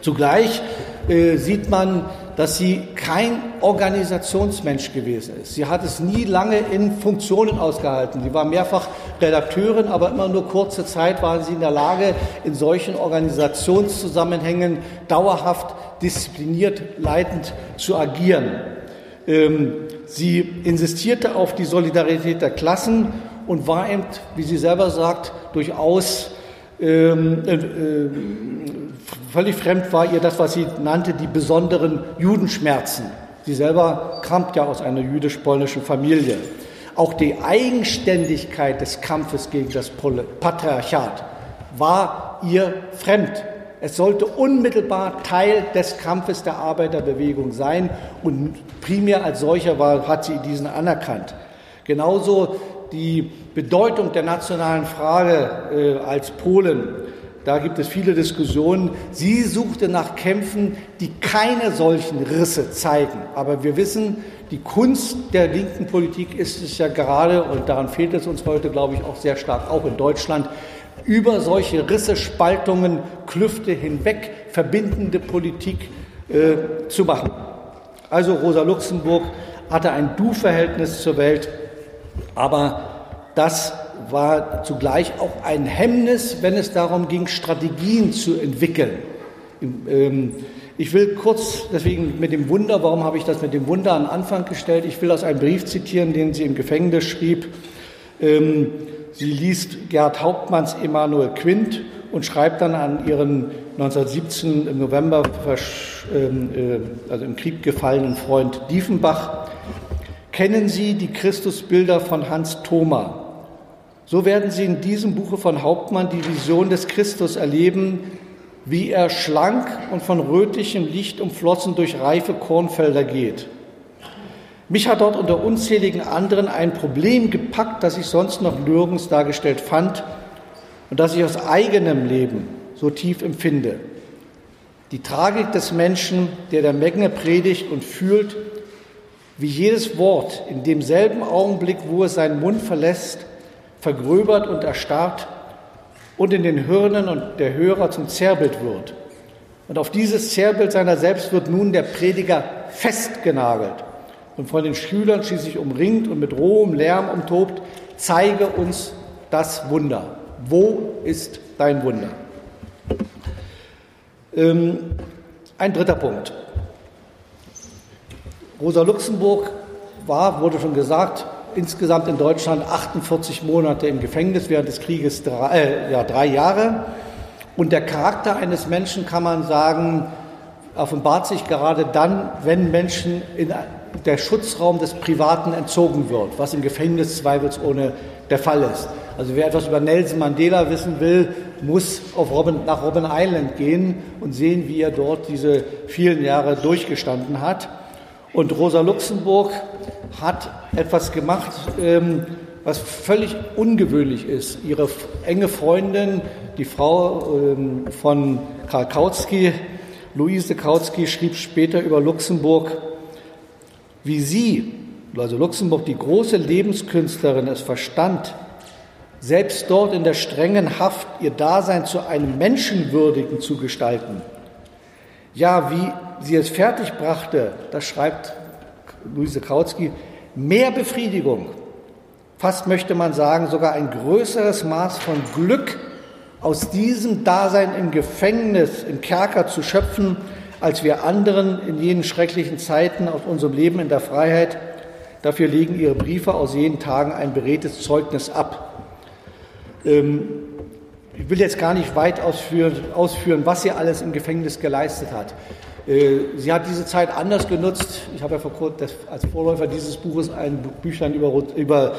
Zugleich äh, sieht man, dass sie kein Organisationsmensch gewesen ist. Sie hat es nie lange in Funktionen ausgehalten. Sie war mehrfach Redakteurin, aber immer nur kurze Zeit waren sie in der Lage, in solchen Organisationszusammenhängen dauerhaft diszipliniert leitend zu agieren. Ähm, sie insistierte auf die Solidarität der Klassen und war eben, wie sie selber sagt, durchaus ähm, äh, äh, völlig fremd war ihr das, was sie nannte, die besonderen Judenschmerzen. Sie selber kam ja aus einer jüdisch-polnischen Familie. Auch die Eigenständigkeit des Kampfes gegen das Patriarchat war ihr fremd. Es sollte unmittelbar Teil des Kampfes der Arbeiterbewegung sein und primär als solcher war, hat sie diesen anerkannt. Genauso die Bedeutung der nationalen Frage äh, als Polen. Da gibt es viele Diskussionen. Sie suchte nach Kämpfen, die keine solchen Risse zeigen. Aber wir wissen, die Kunst der linken Politik ist es ja gerade, und daran fehlt es uns heute, glaube ich, auch sehr stark, auch in Deutschland, über solche Risse, Spaltungen, Klüfte hinweg verbindende Politik äh, zu machen. Also Rosa Luxemburg hatte ein Du-Verhältnis zur Welt, aber das war zugleich auch ein Hemmnis, wenn es darum ging, Strategien zu entwickeln. Ähm, ich will kurz, deswegen mit dem Wunder, warum habe ich das mit dem Wunder an Anfang gestellt? Ich will aus einem Brief zitieren, den sie im Gefängnis schrieb. Ähm, Sie liest Gerhard Hauptmanns Emanuel Quint und schreibt dann an ihren 1917 im November ähm, äh, also im Krieg gefallenen Freund Diefenbach, kennen Sie die Christusbilder von Hans Thoma. So werden Sie in diesem Buche von Hauptmann die Vision des Christus erleben, wie er schlank und von rötlichem Licht umflossen durch reife Kornfelder geht. Mich hat dort unter unzähligen anderen ein Problem gepackt, das ich sonst noch nirgends dargestellt fand und das ich aus eigenem Leben so tief empfinde. Die Tragik des Menschen, der der Menge predigt und fühlt, wie jedes Wort in demselben Augenblick, wo es seinen Mund verlässt, vergröbert und erstarrt und in den Hirnen und der Hörer zum Zerrbild wird. Und auf dieses Zerrbild seiner selbst wird nun der Prediger festgenagelt und von den Schülern schließlich umringt und mit rohem Lärm umtobt, zeige uns das Wunder. Wo ist dein Wunder? Ähm, ein dritter Punkt. Rosa Luxemburg war, wurde schon gesagt, insgesamt in Deutschland 48 Monate im Gefängnis während des Krieges, drei, äh, ja, drei Jahre. Und der Charakter eines Menschen, kann man sagen, offenbart sich gerade dann, wenn Menschen in der Schutzraum des Privaten entzogen wird, was im Gefängnis zweifelsohne der Fall ist. Also wer etwas über Nelson Mandela wissen will, muss auf Robin, nach Robben Island gehen und sehen, wie er dort diese vielen Jahre durchgestanden hat. Und Rosa Luxemburg hat etwas gemacht, ähm, was völlig ungewöhnlich ist. Ihre enge Freundin, die Frau ähm, von Karl Kautsky, Luise Kautsky, schrieb später über Luxemburg, wie sie, also Luxemburg, die große Lebenskünstlerin, es verstand, selbst dort in der strengen Haft ihr Dasein zu einem Menschenwürdigen zu gestalten. Ja, wie sie es fertigbrachte, das schreibt Luise Kautsky, mehr Befriedigung, fast möchte man sagen, sogar ein größeres Maß von Glück aus diesem Dasein im Gefängnis, im Kerker zu schöpfen, als wir anderen in jenen schrecklichen Zeiten aus unserem Leben in der Freiheit. Dafür legen Ihre Briefe aus jenen Tagen ein beredtes Zeugnis ab. Ähm, ich will jetzt gar nicht weit ausführen, was sie alles im Gefängnis geleistet hat. Äh, sie hat diese Zeit anders genutzt. Ich habe ja vor kurzem als Vorläufer dieses Buches ein Büchlein über, über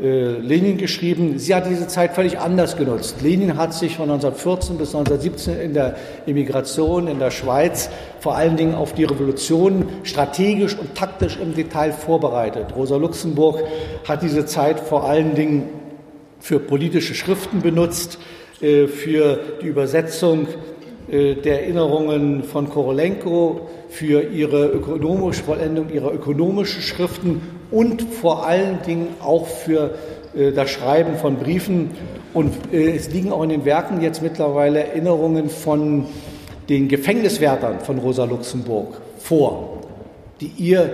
äh, Lenin geschrieben. Sie hat diese Zeit völlig anders genutzt. Lenin hat sich von 1914 bis 1917 in der Immigration in der Schweiz vor allen Dingen auf die Revolution strategisch und taktisch im Detail vorbereitet. Rosa Luxemburg hat diese Zeit vor allen Dingen für politische Schriften benutzt, für die Übersetzung äh, der Erinnerungen von Korolenko, für ihre ökonomische Vollendung ihrer ökonomischen Schriften und vor allen Dingen auch für äh, das Schreiben von Briefen. Und äh, es liegen auch in den Werken jetzt mittlerweile Erinnerungen von den Gefängniswärtern von Rosa Luxemburg vor, die ihr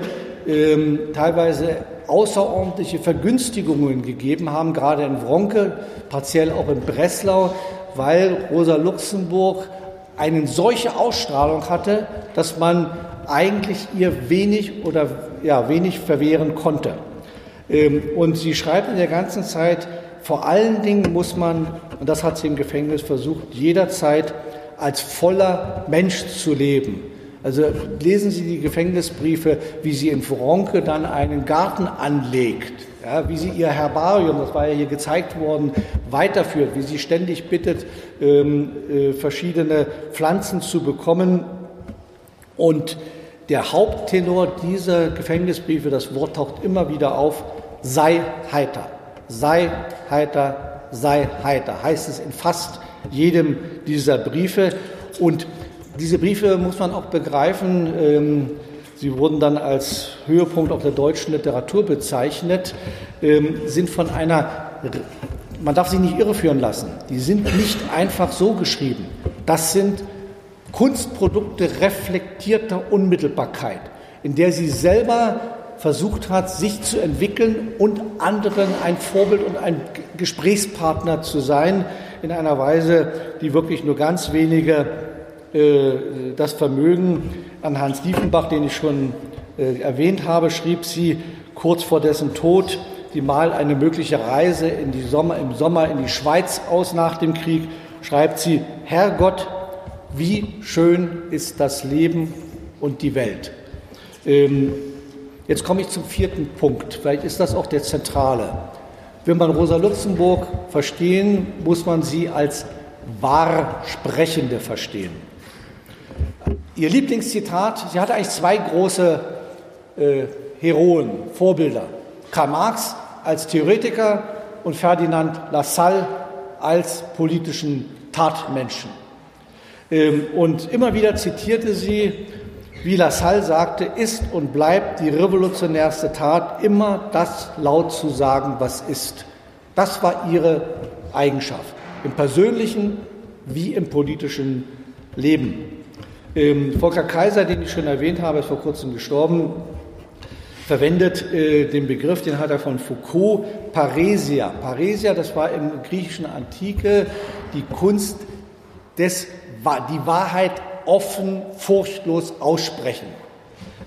ähm, teilweise außerordentliche Vergünstigungen gegeben haben, gerade in Wronke, partiell auch in Breslau, weil Rosa Luxemburg eine solche Ausstrahlung hatte, dass man eigentlich ihr wenig oder ja, wenig verwehren konnte. Ähm, und sie schreibt in der ganzen Zeit, vor allen Dingen muss man, und das hat sie im Gefängnis versucht, jederzeit als voller Mensch zu leben. Also lesen Sie die Gefängnisbriefe, wie sie in Fronke dann einen Garten anlegt, ja, wie sie ihr Herbarium, das war ja hier gezeigt worden, weiterführt, wie sie ständig bittet, ähm, äh, verschiedene Pflanzen zu bekommen. Und der Haupttenor dieser Gefängnisbriefe, das Wort taucht immer wieder auf, sei heiter, sei heiter, sei heiter, heißt es in fast jedem dieser Briefe. Und diese Briefe muss man auch begreifen. Ähm, sie wurden dann als Höhepunkt auch der deutschen Literatur bezeichnet, ähm, sind von einer, man darf sich nicht irreführen lassen, die sind nicht einfach so geschrieben. Das sind Kunstprodukte reflektierter Unmittelbarkeit, in der sie selber versucht hat, sich zu entwickeln und anderen ein Vorbild und ein Gesprächspartner zu sein, in einer Weise, die wirklich nur ganz wenige das Vermögen an Hans Diefenbach, den ich schon äh, erwähnt habe, schrieb sie kurz vor dessen Tod die mal eine mögliche Reise in die Sommer, im Sommer in die Schweiz aus nach dem Krieg, schreibt sie, Herrgott, wie schön ist das Leben und die Welt. Ähm, jetzt komme ich zum vierten Punkt. Vielleicht ist das auch der zentrale. Wenn man Rosa Luxemburg verstehen, muss man sie als Wahrsprechende verstehen. Ihr Lieblingszitat, sie hatte eigentlich zwei große äh, Heroen, Vorbilder. Karl Marx als Theoretiker und Ferdinand Lassalle als politischen Tatmenschen. Ähm, und immer wieder zitierte sie, wie Lassalle sagte, ist und bleibt die revolutionärste Tat immer das laut zu sagen, was ist. Das war ihre Eigenschaft, im persönlichen wie im politischen Leben. Ähm, Volker Kaiser, den ich schon erwähnt habe, ist vor kurzem gestorben, verwendet äh, den Begriff, den hat er von Foucault, Paresia. Paresia, das war im griechischen Antike die Kunst des, die Wahrheit offen, furchtlos aussprechen.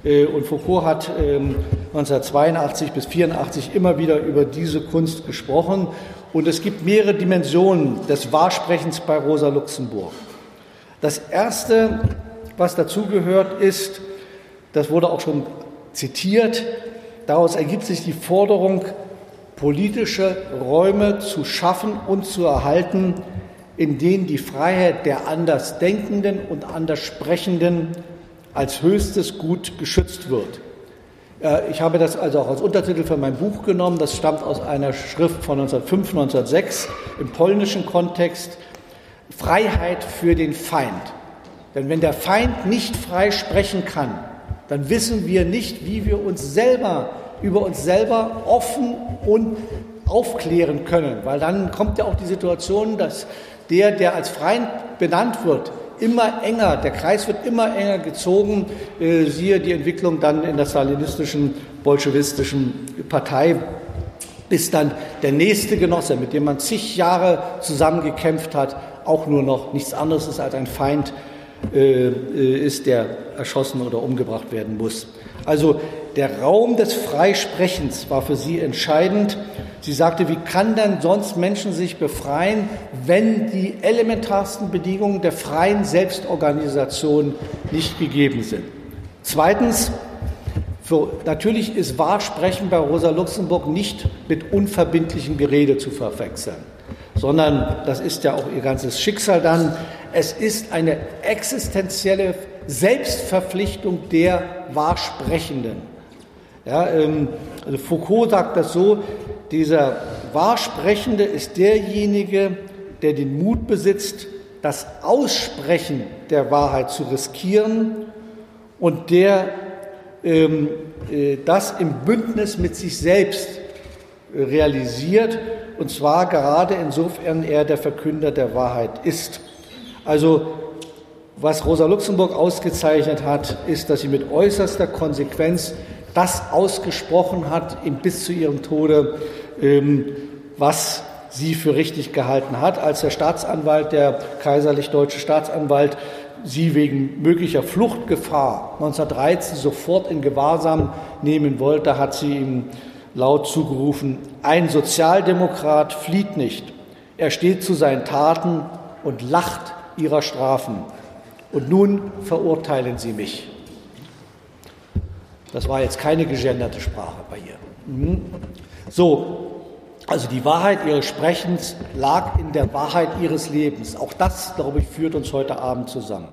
Äh, und Foucault hat ähm, 1982 bis 1984 immer wieder über diese Kunst gesprochen. Und es gibt mehrere Dimensionen des Wahrsprechens bei Rosa Luxemburg. Das erste was dazugehört, ist, das wurde auch schon zitiert, daraus ergibt sich die Forderung, politische Räume zu schaffen und zu erhalten, in denen die Freiheit der Andersdenkenden und Anderssprechenden als höchstes Gut geschützt wird. Äh, ich habe das also auch als Untertitel für mein Buch genommen. Das stammt aus einer Schrift von 1905, 1906 im polnischen Kontext. Freiheit für den Feind. Denn wenn der Feind nicht frei sprechen kann, dann wissen wir nicht, wie wir uns selber über uns selber offen und aufklären können. Weil dann kommt ja auch die Situation, dass der, der als Feind benannt wird, immer enger, der Kreis wird immer enger gezogen. Äh, siehe die Entwicklung dann in der stalinistischen, bolschewistischen Partei, bis dann der nächste Genosse, mit dem man zig Jahre zusammengekämpft hat, auch nur noch nichts anderes ist als ein Feind ist, der erschossen oder umgebracht werden muss. Also der Raum des Freisprechens war für sie entscheidend. Sie sagte, wie kann denn sonst Menschen sich befreien, wenn die elementarsten Bedingungen der freien Selbstorganisation nicht gegeben sind? Zweitens, für, natürlich ist Wahrsprechen bei Rosa Luxemburg nicht mit unverbindlichem Gerede zu verwechseln, sondern das ist ja auch ihr ganzes Schicksal dann. Es ist eine existenzielle Selbstverpflichtung der Wahrsprechenden. Ja, ähm, also Foucault sagt das so, dieser Wahrsprechende ist derjenige, der den Mut besitzt, das Aussprechen der Wahrheit zu riskieren und der ähm, äh, das im Bündnis mit sich selbst realisiert, und zwar gerade insofern er der Verkünder der Wahrheit ist. Also Was Rosa Luxemburg ausgezeichnet hat, ist, dass sie mit äußerster Konsequenz das ausgesprochen hat, bis zu ihrem Tode, ähm, was sie für richtig gehalten hat, als der Staatsanwalt, der kaiserlich-deutsche Staatsanwalt, sie wegen möglicher Fluchtgefahr 1913 sofort in Gewahrsam nehmen wollte, hat sie ihm laut zugerufen, ein Sozialdemokrat flieht nicht. Er steht zu seinen Taten und lacht ihrer Strafen. Und nun verurteilen Sie mich. Das war jetzt keine gegenderte Sprache bei ihr. Mhm. So, also die Wahrheit ihres Sprechens lag in der Wahrheit ihres Lebens. Auch das, glaube ich, führt uns heute Abend zusammen.